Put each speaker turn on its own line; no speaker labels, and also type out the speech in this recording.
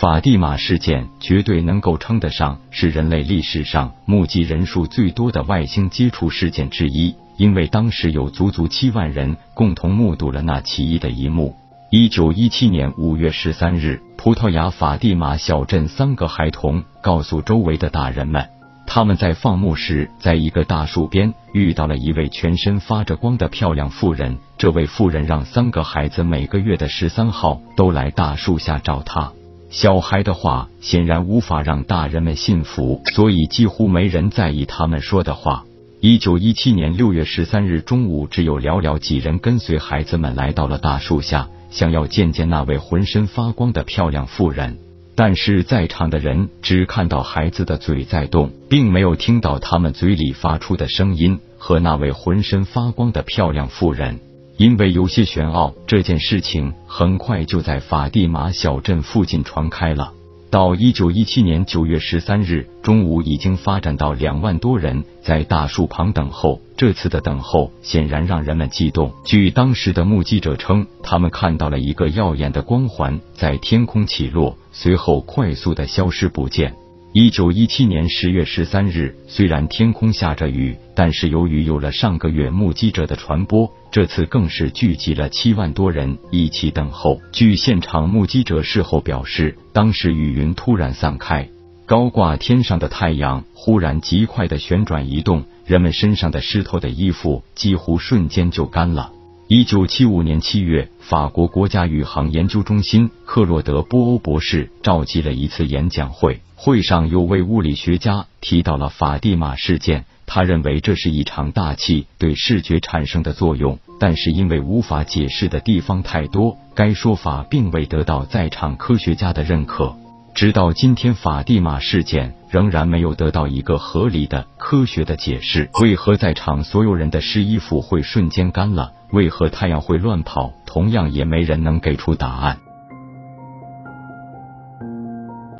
法蒂玛事件绝对能够称得上是人类历史上目击人数最多的外星接触事件之一，因为当时有足足七万人共同目睹了那奇异的一幕。一九一七年五月十三日，葡萄牙法蒂玛小镇三个孩童告诉周围的大人们，他们在放牧时，在一个大树边遇到了一位全身发着光的漂亮妇人。这位妇人让三个孩子每个月的十三号都来大树下找她。小孩的话显然无法让大人们信服，所以几乎没人在意他们说的话。一九一七年六月十三日中午，只有寥寥几人跟随孩子们来到了大树下，想要见见那位浑身发光的漂亮妇人。但是在场的人只看到孩子的嘴在动，并没有听到他们嘴里发出的声音和那位浑身发光的漂亮妇人。因为有些玄奥，这件事情很快就在法蒂玛小镇附近传开了。到一九一七年九月十三日中午，已经发展到两万多人在大树旁等候。这次的等候显然让人们激动。据当时的目击者称，他们看到了一个耀眼的光环在天空起落，随后快速的消失不见。一九一七年十月十三日，虽然天空下着雨，但是由于有了上个月目击者的传播，这次更是聚集了七万多人一起等候。据现场目击者事后表示，当时雨云突然散开，高挂天上的太阳忽然极快的旋转移动，人们身上的湿透的衣服几乎瞬间就干了。一九七五年七月，法国国家宇航研究中心克洛德·波欧博士召集了一次演讲会。会上有位物理学家提到了法蒂玛事件，他认为这是一场大气对视觉产生的作用，但是因为无法解释的地方太多，该说法并未得到在场科学家的认可。直到今天，法蒂玛事件仍然没有得到一个合理的科学的解释。为何在场所有人的湿衣服会瞬间干了？为何太阳会乱跑？同样也没人能给出答案。